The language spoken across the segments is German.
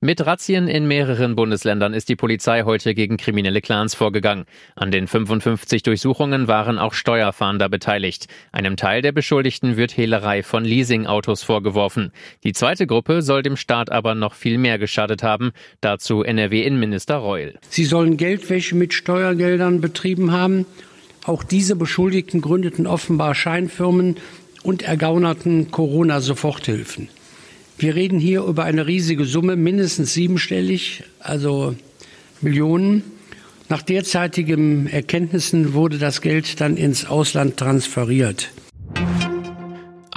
Mit Razzien in mehreren Bundesländern ist die Polizei heute gegen kriminelle Clans vorgegangen. An den 55 Durchsuchungen waren auch Steuerfahnder beteiligt. Einem Teil der Beschuldigten wird Hehlerei von Leasingautos vorgeworfen. Die zweite Gruppe soll dem Staat aber noch viel mehr geschadet haben. Dazu NRW-Innenminister Reul. Sie sollen Geldwäsche mit Steuergeldern betrieben haben. Auch diese Beschuldigten gründeten offenbar Scheinfirmen und ergaunerten Corona-Soforthilfen. Wir reden hier über eine riesige Summe, mindestens siebenstellig, also Millionen. Nach derzeitigen Erkenntnissen wurde das Geld dann ins Ausland transferiert.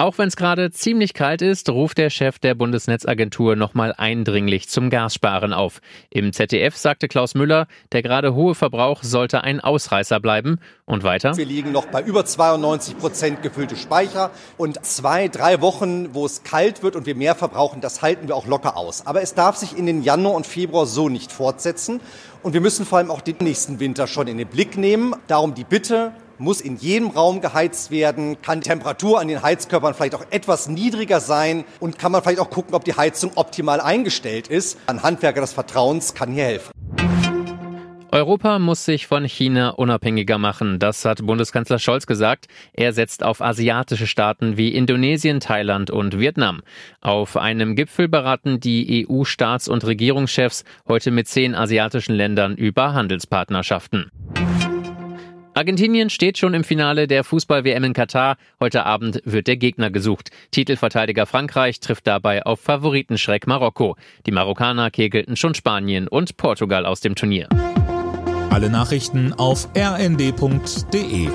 Auch wenn es gerade ziemlich kalt ist, ruft der Chef der Bundesnetzagentur nochmal eindringlich zum Gassparen auf. Im ZDF sagte Klaus Müller, der gerade hohe Verbrauch sollte ein Ausreißer bleiben. Und weiter? Wir liegen noch bei über 92 Prozent gefüllte Speicher und zwei, drei Wochen, wo es kalt wird und wir mehr verbrauchen, das halten wir auch locker aus. Aber es darf sich in den Januar und Februar so nicht fortsetzen. Und wir müssen vor allem auch den nächsten Winter schon in den Blick nehmen. Darum die Bitte, muss in jedem Raum geheizt werden, kann die Temperatur an den Heizkörpern vielleicht auch etwas niedriger sein und kann man vielleicht auch gucken, ob die Heizung optimal eingestellt ist. Ein Handwerker des Vertrauens kann hier helfen. Europa muss sich von China unabhängiger machen, das hat Bundeskanzler Scholz gesagt. Er setzt auf asiatische Staaten wie Indonesien, Thailand und Vietnam. Auf einem Gipfel beraten die EU-Staats- und Regierungschefs heute mit zehn asiatischen Ländern über Handelspartnerschaften. Argentinien steht schon im Finale der Fußball-WM in Katar. Heute Abend wird der Gegner gesucht. Titelverteidiger Frankreich trifft dabei auf Favoritenschreck Marokko. Die Marokkaner kegelten schon Spanien und Portugal aus dem Turnier. Alle Nachrichten auf rnd.de